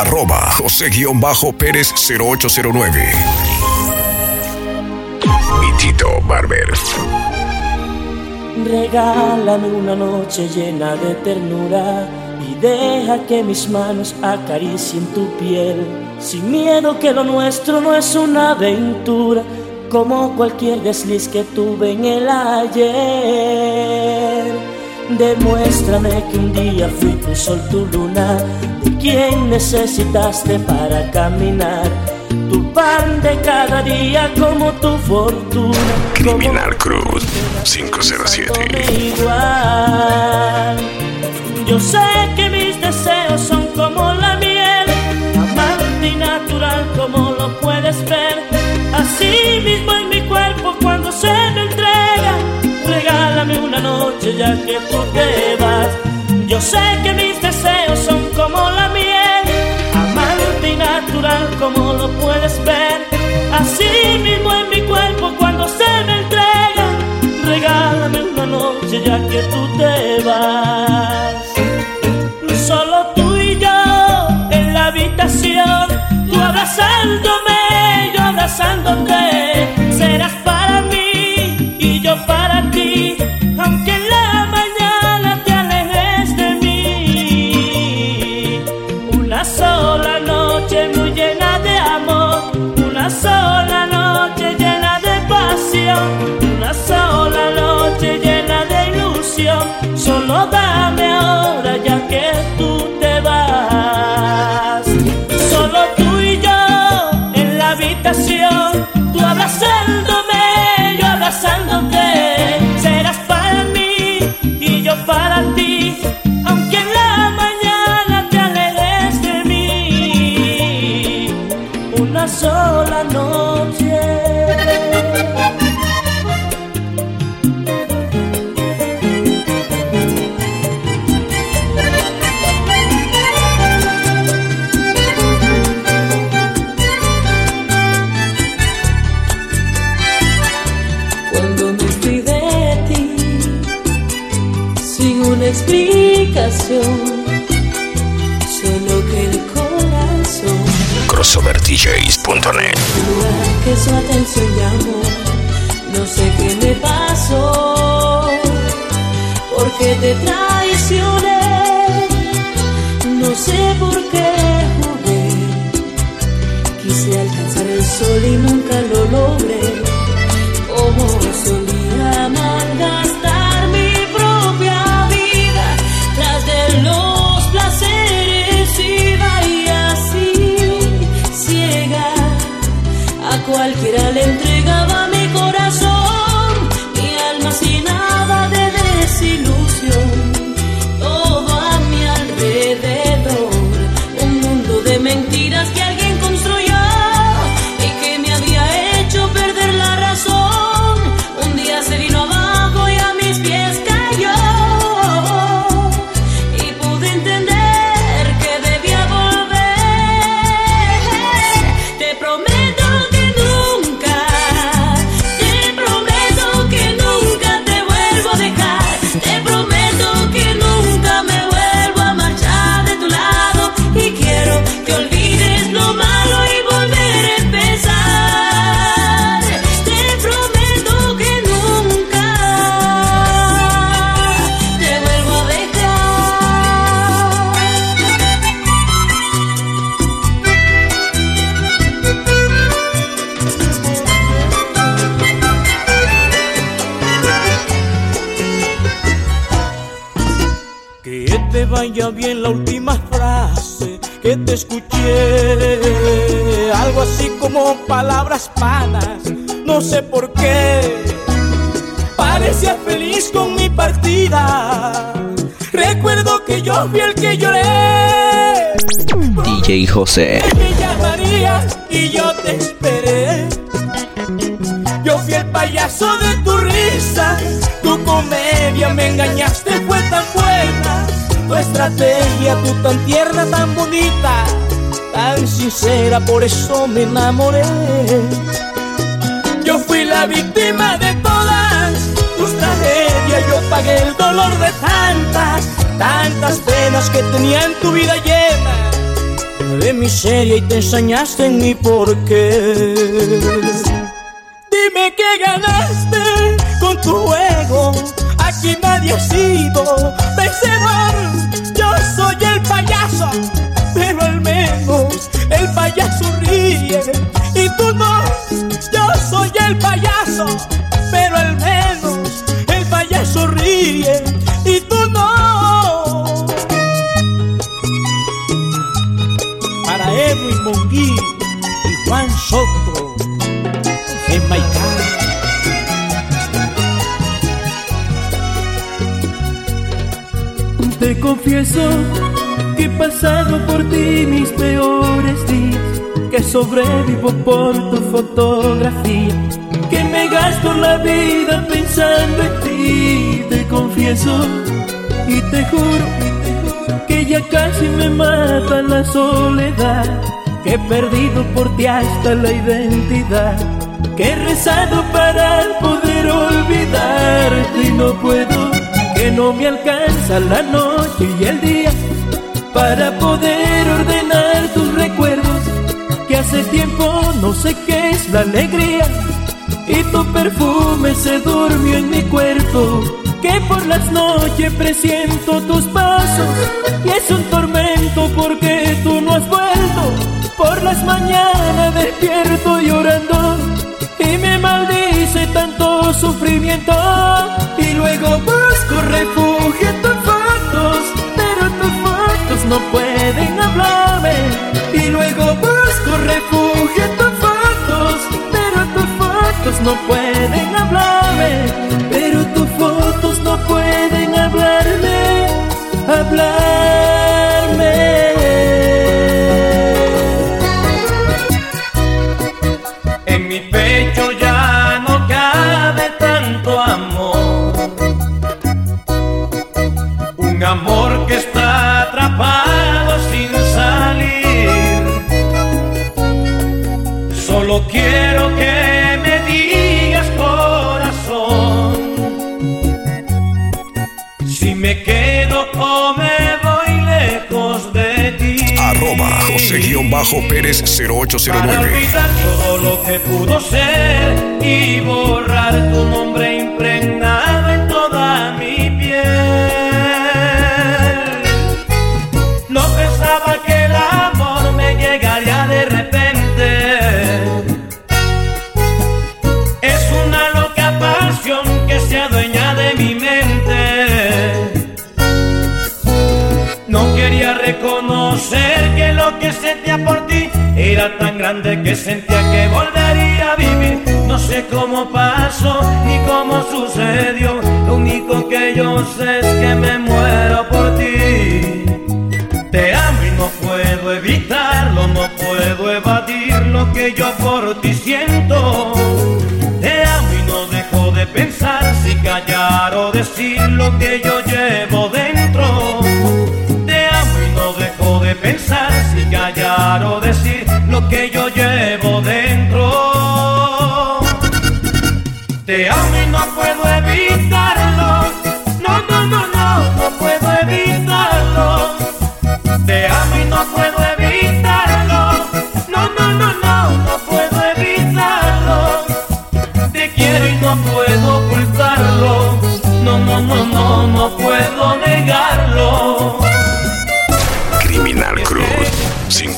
arroba José-Pérez 0809. Y Tito Barber. Regálame una noche llena de ternura y deja que mis manos acaricien tu piel, sin miedo que lo nuestro no es una aventura, como cualquier desliz que tuve en el ayer. Demuéstrame que un día fui tu sol, tu luna, de quien necesitaste para caminar. Tu pan de cada día como tu fortuna. Criminal Cruz 507. Igual. Yo sé que mis deseos son como la miel, amante y natural como lo puedes ver. Así mismo en mi cuerpo cuando se me ya que tú te vas. Yo sé que mis deseos son como la miel, amante y natural como lo puedes ver. Así mismo en mi cuerpo cuando se me entrega, regálame una noche ya que tú te vas. Solo tú y yo en la habitación, tú abrazándome, yo abrazándote, Que su atención llamó. No sé qué me pasó, porque te traicioné. No sé por qué jugué. Quise alcanzar el sol y nunca lo logré. Vaya bien la última frase que te escuché. Algo así como palabras panas, no sé por qué. Parecía feliz con mi partida. Recuerdo que yo fui el que lloré. DJ José. Me llamarías y yo te esperé. Yo fui el payaso de tu risa, tu comedia me engañaste, fue tan buena. Tu estrategia, tú tan tierna, tan bonita, tan sincera, por eso me enamoré. Yo fui la víctima de todas tus tragedias, yo pagué el dolor de tantas, tantas penas que tenía en tu vida llena. de miseria y te ensañaste en mi porqué. Dime qué ganaste con tu juego. Sido vencedor. Yo soy el payaso, pero al menos el payaso ríe y tú no. Yo soy el payaso, sobrevivo por tu fotografía, que me gasto la vida pensando en ti. Te confieso y te juro que ya casi me mata la soledad, que he perdido por ti hasta la identidad, que he rezado para poder olvidarte y no puedo que no me alcanza la noche y el día para poder ordenar hace tiempo no sé qué es la alegría. Y tu perfume se durmió en mi cuerpo, que por las noches presiento tus pasos. Y es un tormento porque tú no has vuelto, por las mañanas despierto llorando y me maldice tanto sufrimiento. Y luego busco refugio en tus fotos, pero tus fotos no pueden hablarme 0809. olvidar todo lo que pudo que yo sé es que me muero por ti. Te amo y no puedo evitarlo, no puedo evadir lo que yo por ti siento. Te amo y no dejo de pensar si callar o decir lo que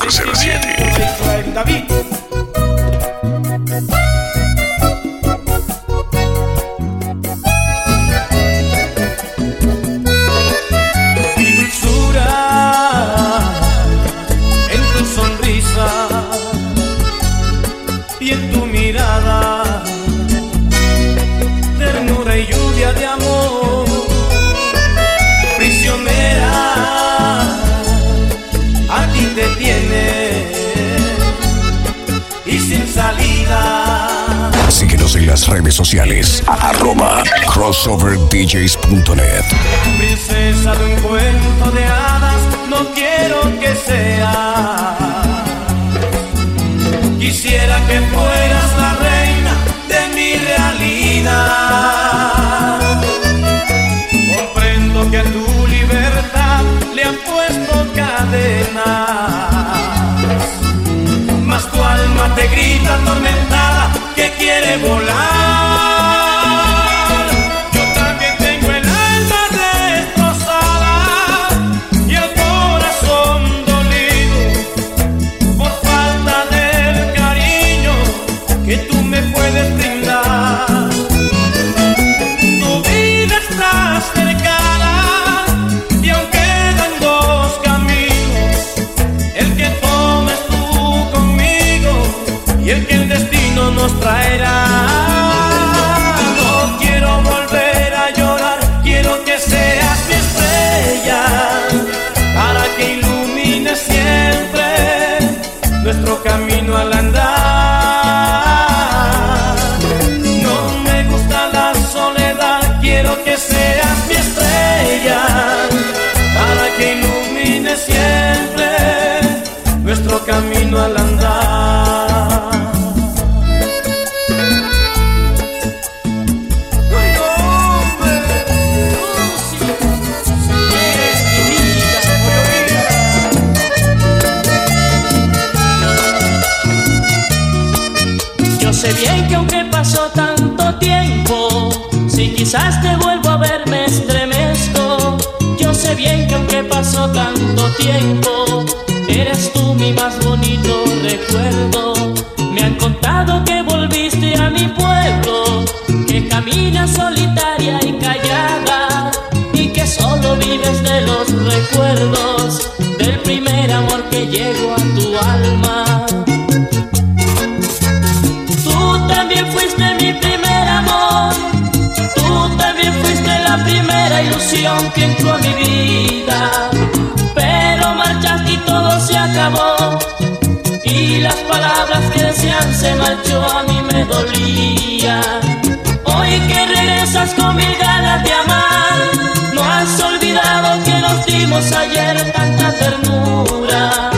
507. Síguenos en las redes sociales. Arroba crossoverdjs.net. Princesa de un cuento de hadas, no quiero que sea. Quisiera que fueras la reina de mi realidad. Comprendo que a tu libertad le han puesto cadenas, mas tu alma te grita tormenta quiere volar. yeah. mil de amar. No has olvidado que nos dimos ayer tanta ternura.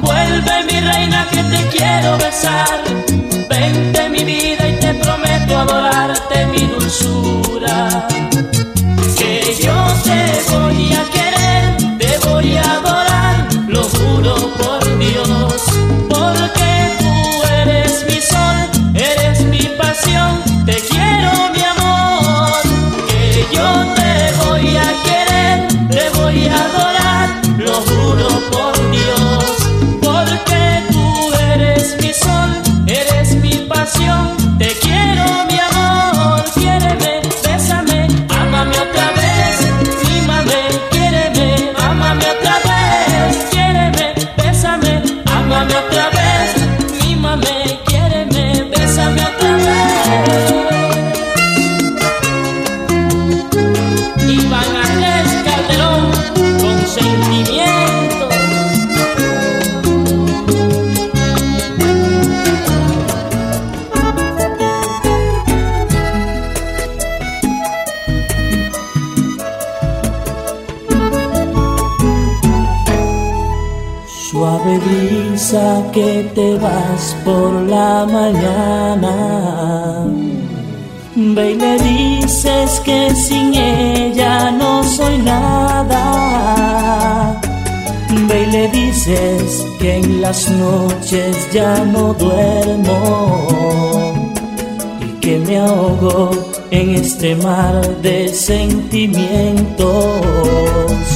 Vuelve mi reina que te quiero besar. mañana. Ve y le dices que sin ella no soy nada. Ve y le dices que en las noches ya no duermo y que me ahogo en este mar de sentimientos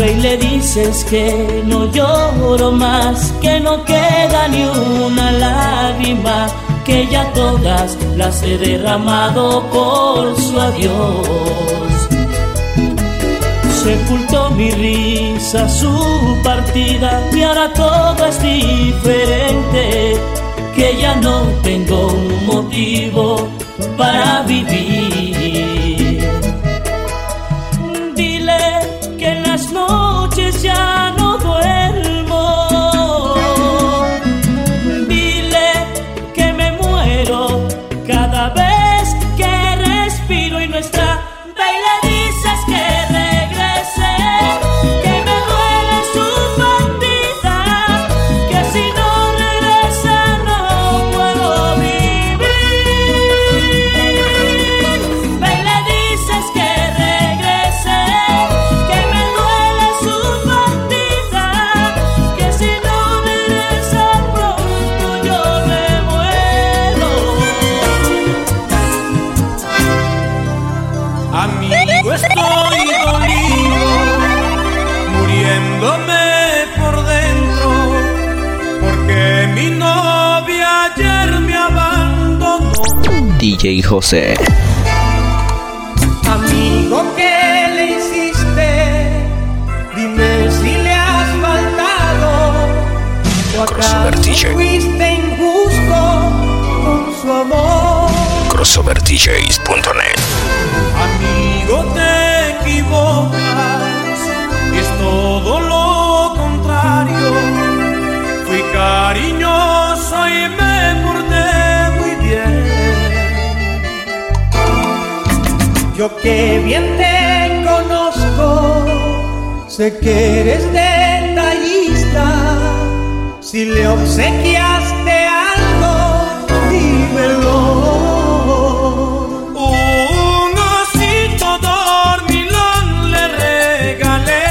y le dices que no lloro más, que no queda ni una lágrima, que ya todas las he derramado por su adiós. Sepultó mi risa, su partida, y ahora todo es diferente, que ya no tengo un motivo para vivir. DJ José. Amigo, ¿qué le hiciste? Dime si le has faltado. ¿O Crossover DJ. fuiste injusto con su amor? CrossoverDJs.net. Amigo, Yo que bien te conozco, sé que eres detallista. Si le obsequiaste algo, dímelo. Un osito dormilón le regalé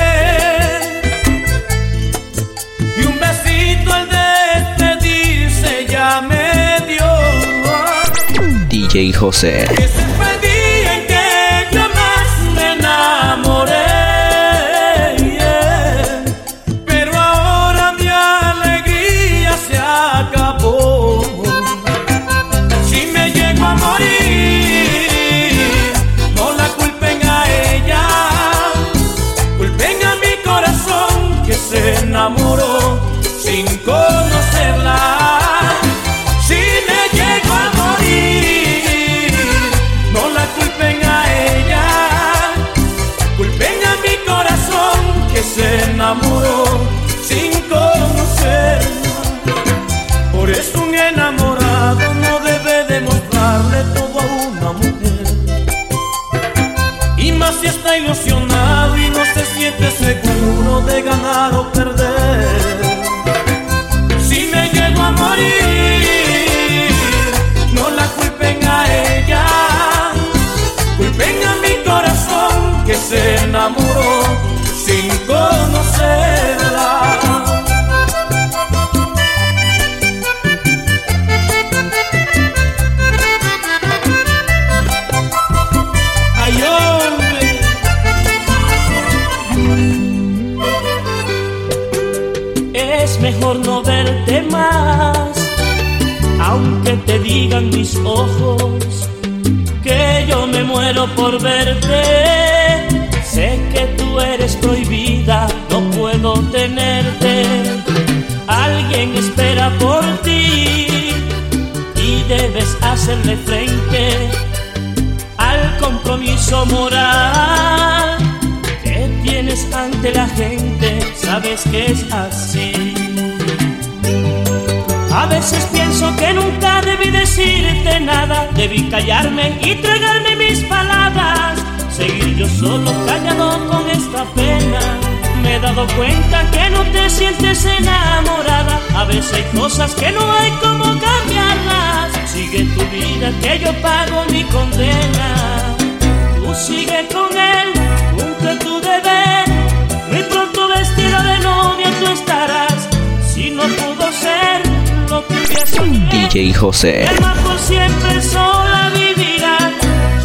y un besito al despedirse ya me dio. DJ José. Enamoró sin conocerla. Por eso un enamorado no debe demostrarle todo a una mujer. Y más si está ilusionado y no se siente seguro de ganar o perder. Mejor no verte más, aunque te digan mis ojos que yo me muero por verte. Sé que tú eres prohibida, no puedo tenerte. Alguien espera por ti y debes hacerle frente al compromiso moral que tienes ante la gente, sabes que es así. A veces pienso que nunca debí decirte nada, debí callarme y tragarme mis palabras, seguir yo solo callado con esta pena. Me he dado cuenta que no te sientes enamorada, a veces hay cosas que no hay como cambiarlas. Sigue tu vida que yo pago mi condena. Tú sigue con él, cumple tu deber. Muy pronto vestida de novia tú estarás. Si no pudo ser DJ José. el por siempre sola vivirá.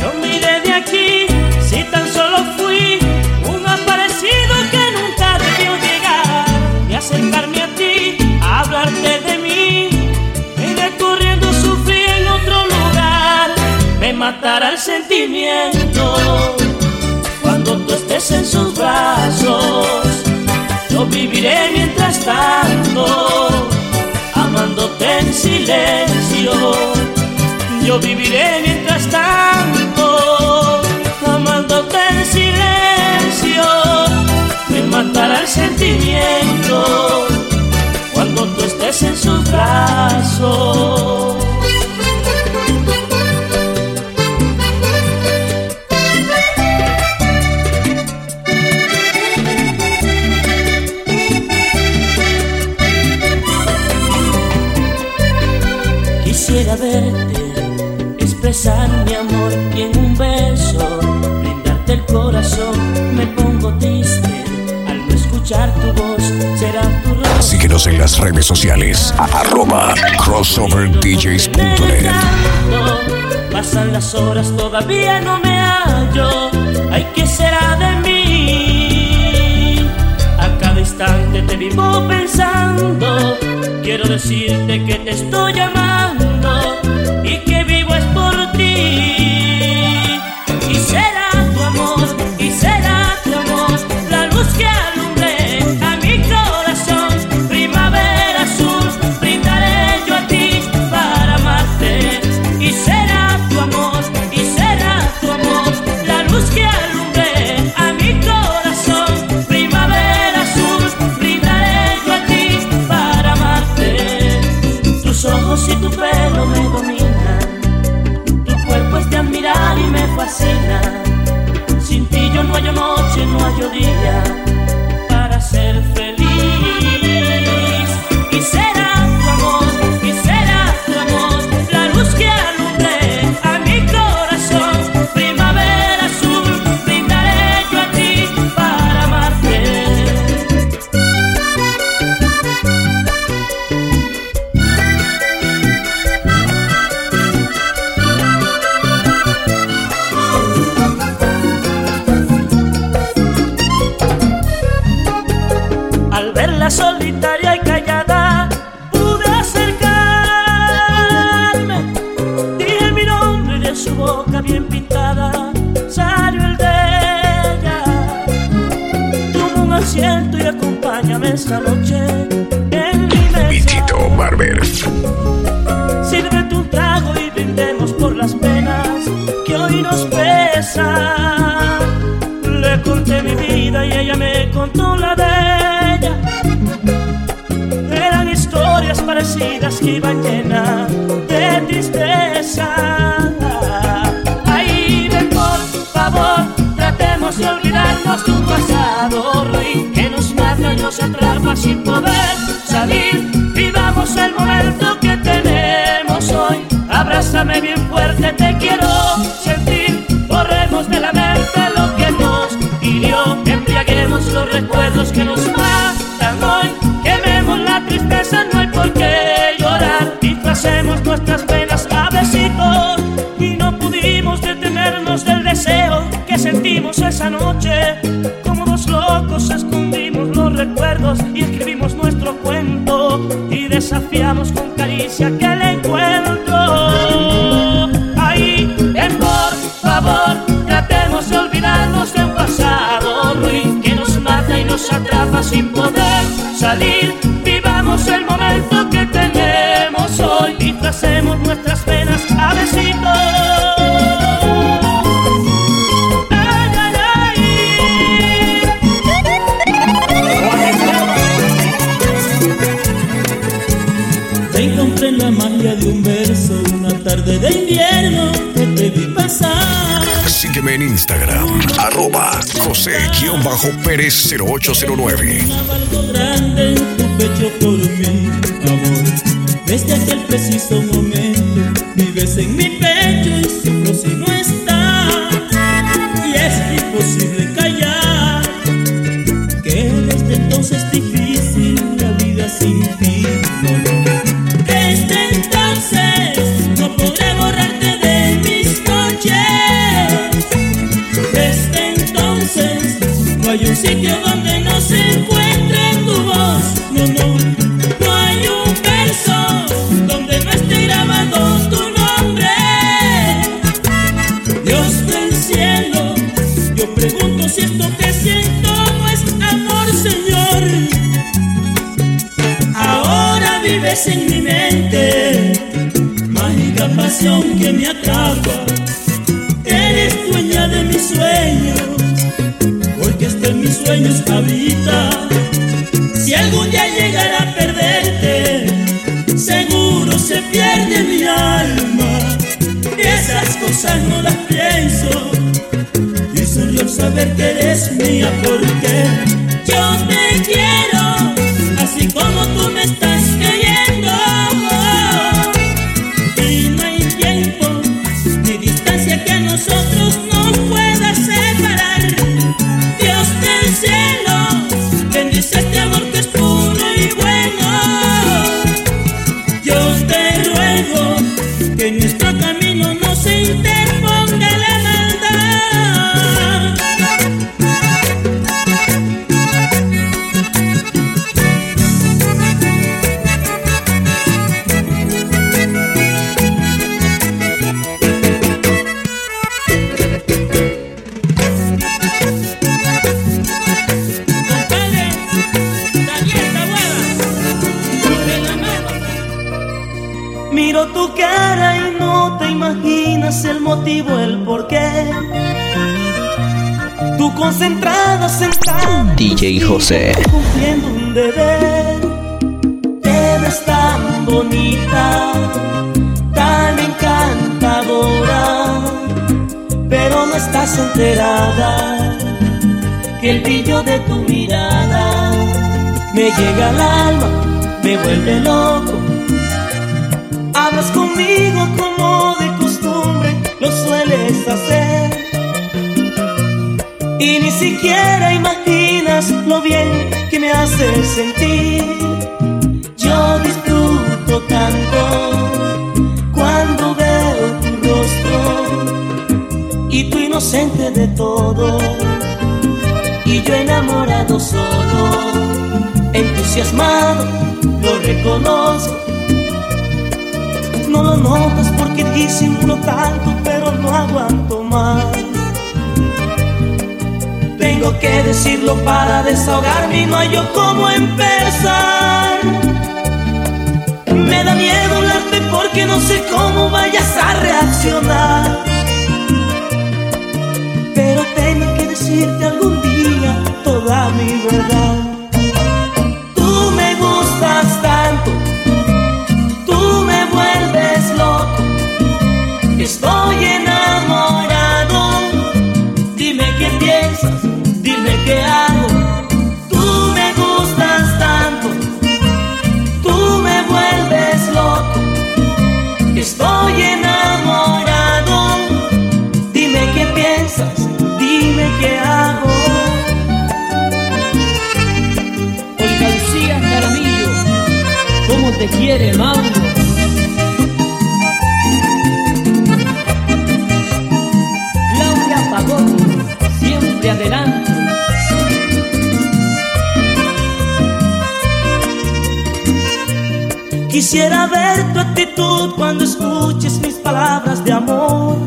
Yo miré de aquí, si tan solo fui un aparecido que nunca debió llegar. Y acercarme a ti, a hablarte de mí. Iré corriendo, sufrí en otro lugar. Me matará el sentimiento cuando tú estés en sus brazos. Yo viviré mientras tanto silencio. Yo viviré mientras tanto, amándote en silencio. Me matará el sentimiento cuando tú estés en sus brazos. mi amor y en un beso brindarte el corazón. Me pongo triste al no escuchar tu voz, será tu rostro. Síguenos en las redes sociales arroba crossoverdjs.net. Pasan las horas, todavía no me hallo. Ay, ¿qué será de mí? A cada instante te vivo pensando. Quiero decirte que te estoy llamando y que vivo es por ti. que iba llena de tristeza. Ay, ven por favor, tratemos de olvidarnos tu pasado, Rui, que nos mata y nos atrapa sin poder salir. Vivamos el momento que tenemos hoy. Abrázame bien fuerte, te quiero sentir. Borremos de la mente lo que nos hirió, embriaguemos los recuerdos que nos matan. sin poder salir. Vivamos el momento que tenemos hoy, disfracemos nuestras penas a besitos. De un verso, una tarde de En Instagram, arroba José-Pérez0809. grande en tu pecho por mí, amor. Desde aquel preciso momento, vives en mi pecho y sufro si no estás. Y es imposible callar, que desde entonces te en mi mente, mágica pasión que me atrapa. Eres dueña de mis sueños, porque hasta en mis sueños habita. Si algún día llegara a perderte, seguro se pierde mi alma. Esas cosas no las pienso, y solo saber que eres mía porque yo te DJ José. Cumpliendo un deber. Te ves tan bonita, tan encantadora. Pero no estás enterada que el brillo de tu mirada me llega al alma, me vuelve loco. Hablas conmigo como de costumbre lo sueles hacer. Y ni siquiera imaginas lo bien que me haces sentir. Yo disfruto tanto cuando veo tu rostro y tu inocente de todo. Y yo enamorado solo, entusiasmado, lo reconozco. No lo notas porque disimulo tanto, pero no aguanto más. Tengo que decirlo para desahogarme no hay yo cómo empezar. Me da miedo hablarte porque no sé cómo vayas a reaccionar. Pero tengo que decirte algún día toda mi verdad. Tú me gustas tanto, tú me vuelves loco. Estoy enamorado. Estoy enamorado. Dime qué piensas, dime qué hago. Olga Lucía Jaramillo, ¿cómo te quiere Mauro? Claudia Pagón, siempre adelante. Quisiera ver tu actitud cuando escuches mis palabras de amor.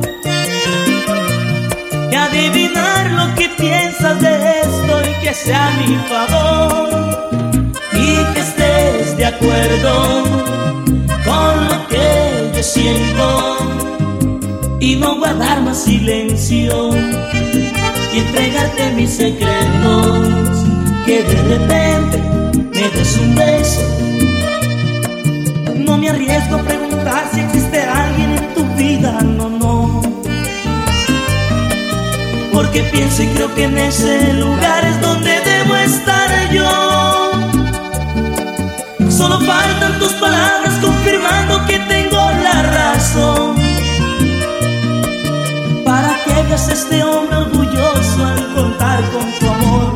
Y adivinar lo que piensas de esto y que sea mi favor. Y que estés de acuerdo con lo que yo siento. Y no guardar más silencio. Y entregarte mis secretos. Que de repente me des me arriesgo a preguntar si existe alguien en tu vida, no, no. Porque pienso y creo que en ese lugar es donde debo estar yo. Solo faltan tus palabras confirmando que tengo la razón. Para que hagas este hombre orgulloso al contar con tu amor.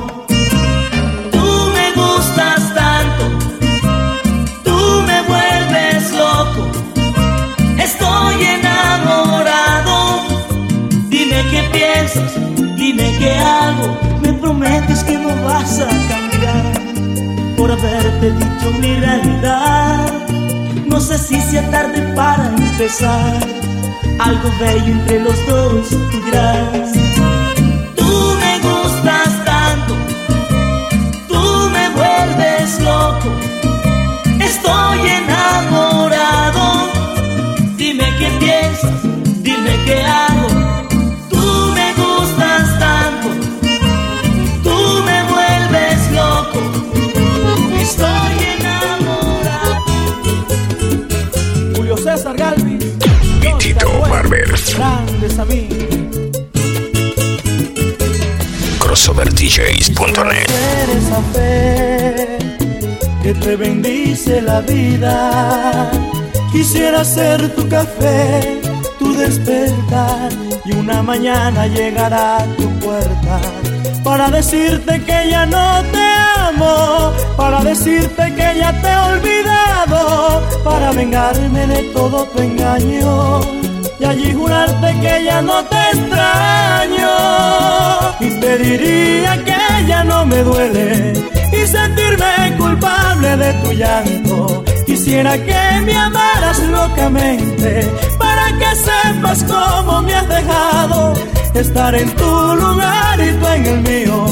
Vas a cambiar por haberte dicho mi realidad. No sé si sea tarde para empezar. Algo bello entre los dos, tú dirás. Grandes amigos. CrossoverDJs.net. Esa fe que te bendice la vida. Quisiera ser tu café, tu despertar y una mañana llegar a tu puerta para decirte que ya no te amo, para decirte que ya te he olvidado, para vengarme de todo tu engaño y allí jurarte que ya no te extraño. Y te diría que ya no me duele. Y sentirme culpable de tu llanto. Quisiera que me amaras locamente. Para que sepas cómo me has dejado. Estar en tu lugar y tú en el mío.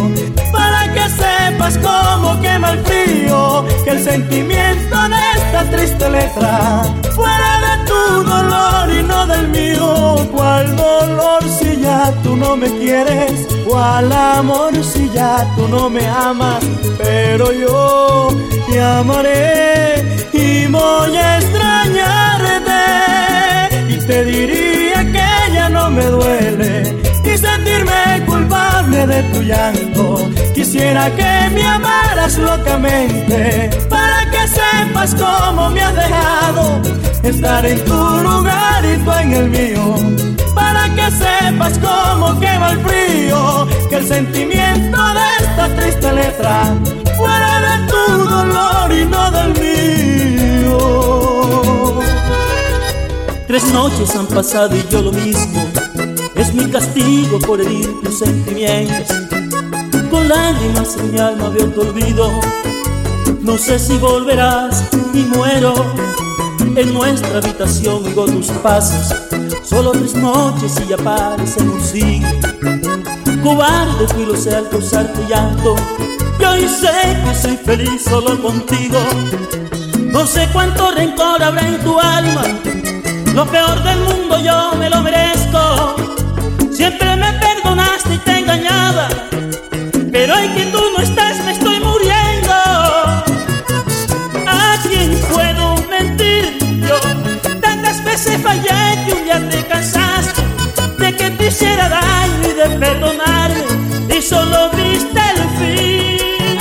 Para que sepas cómo quema el frío, que el sentimiento de esta triste letra fuera tu dolor y no del mío. ¿Cuál dolor si ya tú no me quieres? ¿Cuál amor si ya tú no me amas? Pero yo te amaré y voy a extrañarte. Y te diría que ya no me duele y sentirme culpable de tu llanto. Quisiera que me amaras locamente para que sepas cómo me has dejado estar en tu lugar y tú en el mío. Para que sepas cómo quema el frío, que el sentimiento de esta triste letra fuera de tu dolor y no del mío. Tres noches han pasado y yo lo mismo mi castigo por herir tus sentimientos. Con lágrimas en mi alma veo tu olvido. No sé si volverás y muero. En nuestra habitación oigo tus pasos. Solo tres noches y ya parecen un siglo. Cobarde fui lo sé al causarte llanto. Y hoy sé que soy feliz solo contigo. No sé cuánto rencor habrá en tu alma. Lo peor del mundo yo me lo merezco. Siempre me perdonaste y te engañaba, pero hoy que tú no estás me estoy muriendo. ¿A quién puedo mentir yo? Tantas veces fallé que un día te cansaste de que te hiciera daño y de perdonarme y solo viste el fin.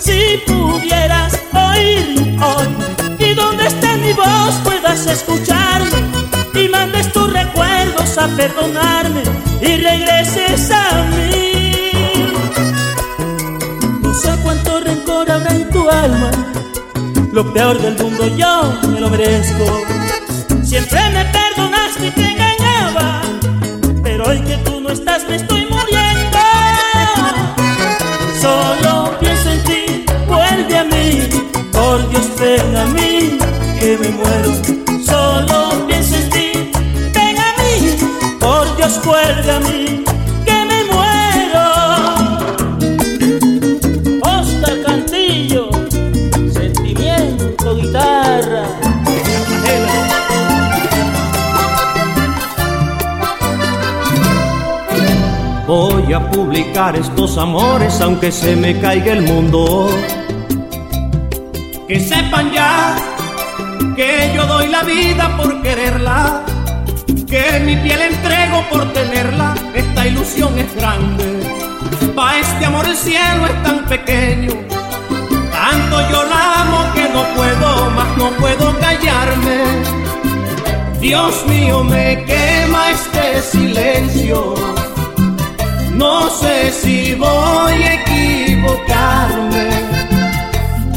Si pudieras oír hoy y donde esté mi voz puedas escucharme a perdonarme y regreses a mí. No sé cuánto rencor habrá en tu alma, lo peor del mundo yo me lo merezco. Siempre me perdonaste y te engañaba, pero hoy que tú no estás me estoy muriendo. Solo pienso en ti, vuelve a mí, por Dios ven a mí, que me muero. Dios vuelve a mí, que me muero. Oscar Cantillo, sentimiento, guitarra. Voy a publicar estos amores aunque se me caiga el mundo. Que sepan ya que yo doy la vida por quererla que mi piel entrego por tenerla, esta ilusión es grande. Pa' este amor el cielo es tan pequeño, tanto yo la amo que no puedo, más no puedo callarme. Dios mío, me quema este silencio, no sé si voy a equivocarme.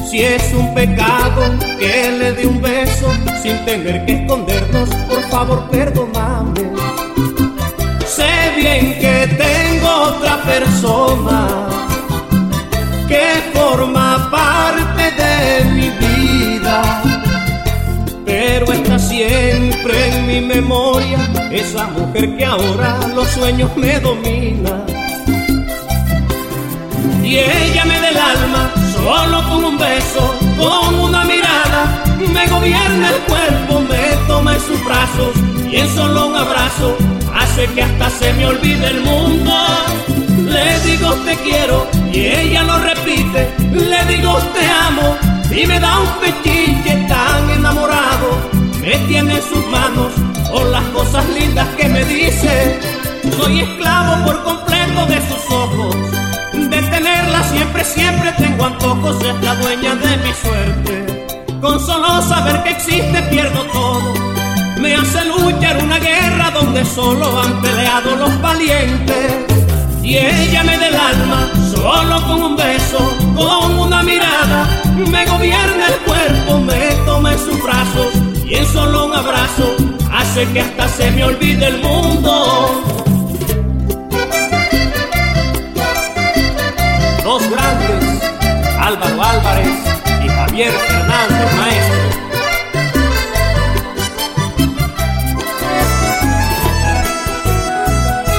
Si es un pecado que le dé un beso sin tener que escondernos, por favor perdóname. Sé bien que tengo otra persona que forma parte de mi vida, pero está siempre en mi memoria esa mujer que ahora los sueños me domina. Y ella me da el alma Solo con un beso, con mirada, me gobierna el cuerpo, me toma en sus brazos y en solo un abrazo hace que hasta se me olvide el mundo. Le digo te quiero y ella lo repite, le digo te amo y me da un pechiche tan enamorado, me tiene en sus manos por las cosas lindas que me dice. Soy esclavo por completo de sus ojos de tenerla siempre, siempre tengo antojos, es la dueña de mi suerte. Con solo saber que existe pierdo todo, me hace luchar una guerra donde solo han peleado los valientes. Y ella me da el alma, solo con un beso, con una mirada, me gobierna el cuerpo, me toma en sus brazos y en solo un abrazo hace que hasta se me olvide el mundo. dos grandes, Álvaro Álvarez Javier Fernández Maestro.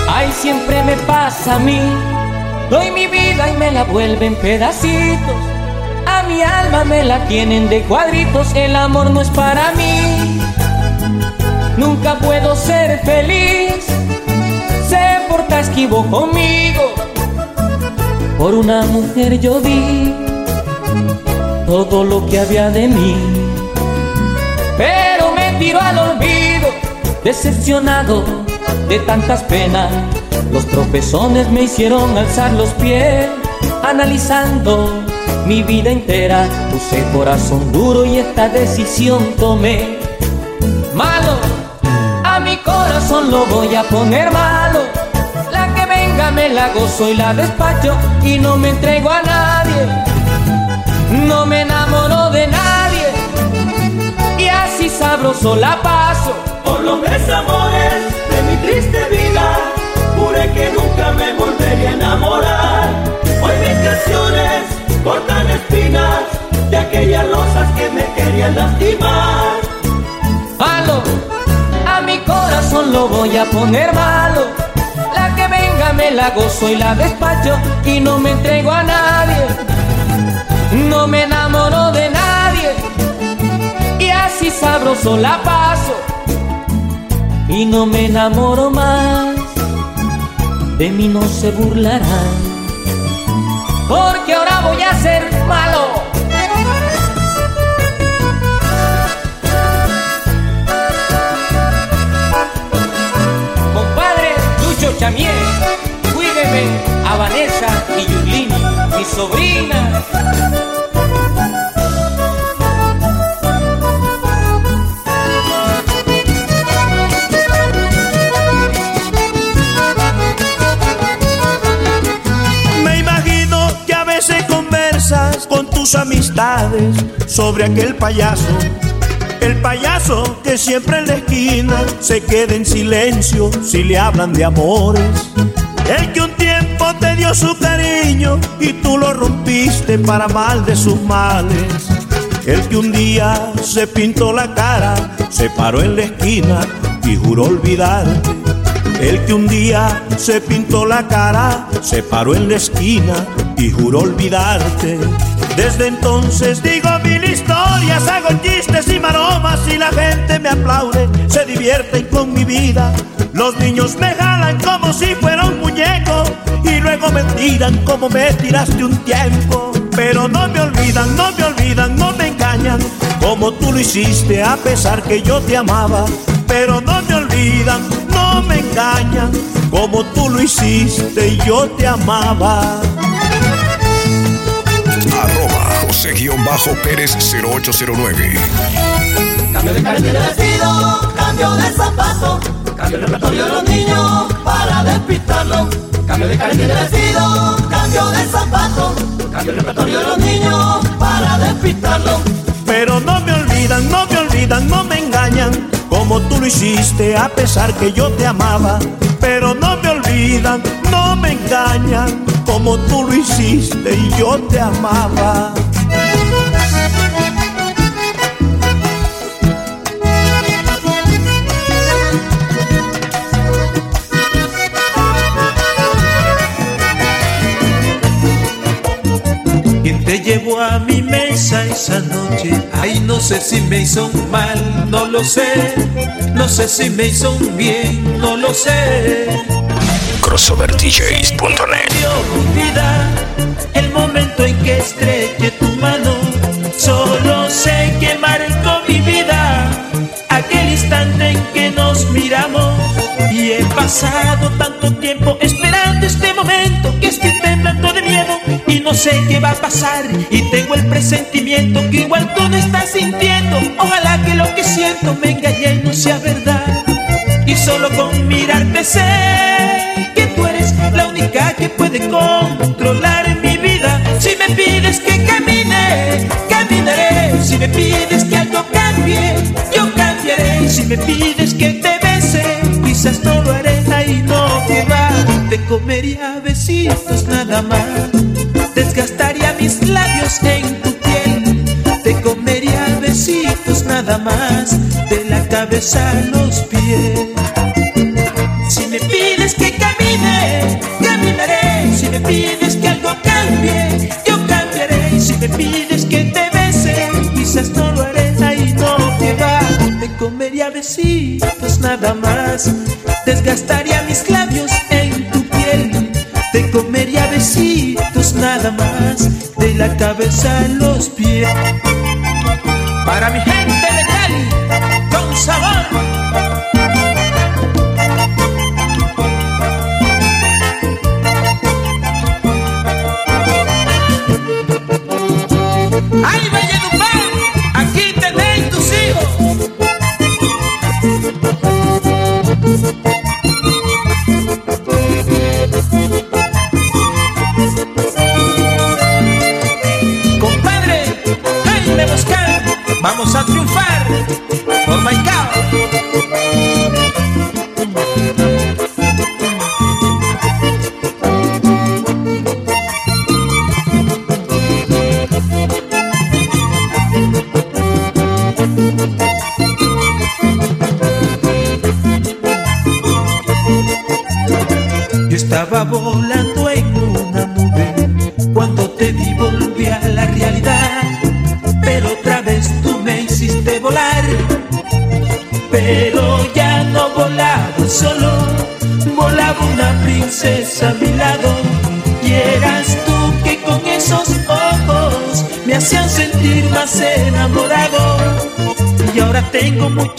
Ay, siempre me pasa a mí, doy mi vida y me la vuelven pedacitos. A mi alma me la tienen de cuadritos, el amor no es para mí. nunca puedo ser feliz. Se porta esquivo conmigo, por una mujer yo di todo lo que había de mí. Pero me tiró al olvido, decepcionado de tantas penas. Los tropezones me hicieron alzar los pies, analizando mi vida entera. Puse corazón duro y esta decisión tomé. Malo, a mi corazón lo voy a poner malo. La que venga me la gozo y la despacho y no me entrego a nadie. No me enamoro de nadie y así sabroso la paso. Por los desamores de mi triste vida, juré que nunca me volvería a enamorar. Hoy mis canciones cortan espinas de aquellas rosas que me querían lastimar. Malo, a mi corazón lo voy a poner malo. La que venga me la gozo y la despacho y no me entrego a nadie. No me enamoro de nadie y así sabroso la paso. Y no me enamoro más, de mí no se burlarán, porque ahora voy a ser malo. Compadre Lucho Chamié, cuídeme a Vanessa y Yulini, mi sobrina. Me imagino que a veces conversas con tus amistades sobre aquel payaso. El payaso que siempre en la esquina se queda en silencio si le hablan de amores. El que un tiempo te dio su cariño y tú lo rompiste para mal de sus males. El que un día se pintó la cara, se paró en la esquina y juró olvidarte. El que un día se pintó la cara, se paró en la esquina y juró olvidarte. Desde entonces digo mil historias, hago chistes y maromas y la gente me aplaude, se divierten con mi vida. Los niños me jalan como si fuera un muñeco y luego me tiran como me tiraste un tiempo. Pero no me olvidan, no me olvidan, no me engañan, como tú lo hiciste a pesar que yo te amaba. Pero no me olvidan, no me engañan, como tú lo hiciste y yo te amaba. Arroba José-Pérez 0809. Cambio de cartera de vestido, cambio de zapato, cambio el repertorio de los niños para despistarlo. Cambio de cartera de vestido, cambio de zapato, cambio el repertorio de los niños para despistarlo. Pero no me olvidan, no me olvidan, no me engañan, como tú lo hiciste a pesar que yo te amaba. Pero no me olvidan, no me engañan, como tú lo hiciste y yo te amaba. ¿Quién te llevó a mi mesa esa noche? Ay, no sé si me hizo mal, no lo sé. No sé si me hizo bien, no lo sé. CrossoverDJs.net. El momento en que estreché tu mano. Solo sé que marcó mi vida aquel instante en que nos miramos. Pasado tanto tiempo esperando este momento que estoy temblando de miedo y no sé qué va a pasar. Y tengo el presentimiento que igual tú no estás sintiendo. Ojalá que lo que siento me engañe y no sea verdad. Y solo con mirarte sé que tú eres la única que puede controlar mi vida. Si me pides que camine, caminaré. Si me pides que algo cambie, yo cambiaré. Si me pides que no lo haré. Ahí no te va, te comería besitos nada más. Desgastaría mis labios en tu piel. Te comería besitos nada más, de la cabeza a los pies. Si me pides que camine, caminaré. Si me pides que algo cambie, yo cambiaré. Si me pides que te bese, quizás no lo haré. Ahí no te va, te comería besitos nada más. Desgastaría mis labios en tu piel. Te comería besitos nada más. De la cabeza a los pies. Para mi gente de Cali, con sabor. ¡Ay,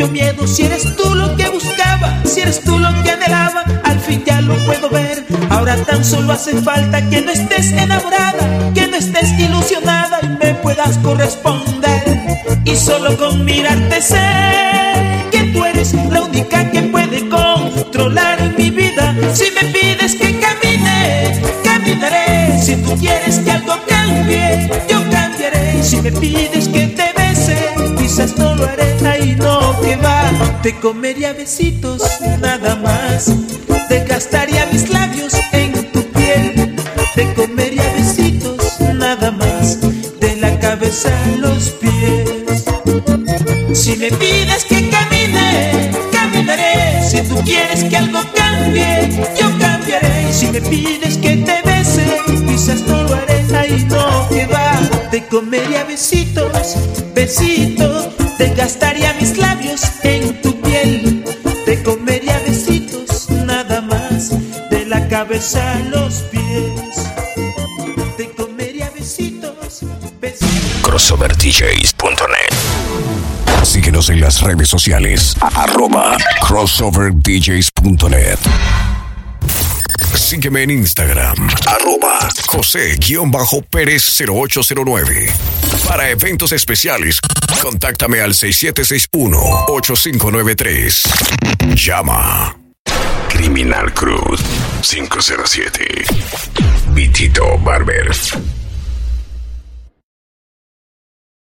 miedo si eres tú lo que buscaba, si eres tú lo que anhelaba, al fin ya lo puedo ver. Ahora tan solo hace falta que no estés enamorada, que no estés ilusionada y me puedas corresponder. Y solo con mirarte sé que tú eres la única que puede controlar mi vida. Si me pides que camine, caminaré. Si tú quieres que algo cambie, yo cambiaré. Si me pides que te no lo haré, ahí no que va. Te comería besitos, nada más. Te gastaría mis labios en tu piel. Te comería besitos, nada más. De la cabeza a los pies. Si me pides que camine, caminaré. Si tú quieres que algo cambie, yo cambiaré. Si me pides que te comería besitos, besitos. Te gastaría mis labios en tu piel. Te comería besitos, nada más. De la cabeza a los pies. Te comería besitos, besitos. CrossoverDJs.net. Síguenos en las redes sociales. Arroba CrossoverDJs.net. Sígueme en Instagram. Arroba José-Pérez 0809. Para eventos especiales, contáctame al 6761-8593. Llama. Criminal Cruz 507. Vitito Barber.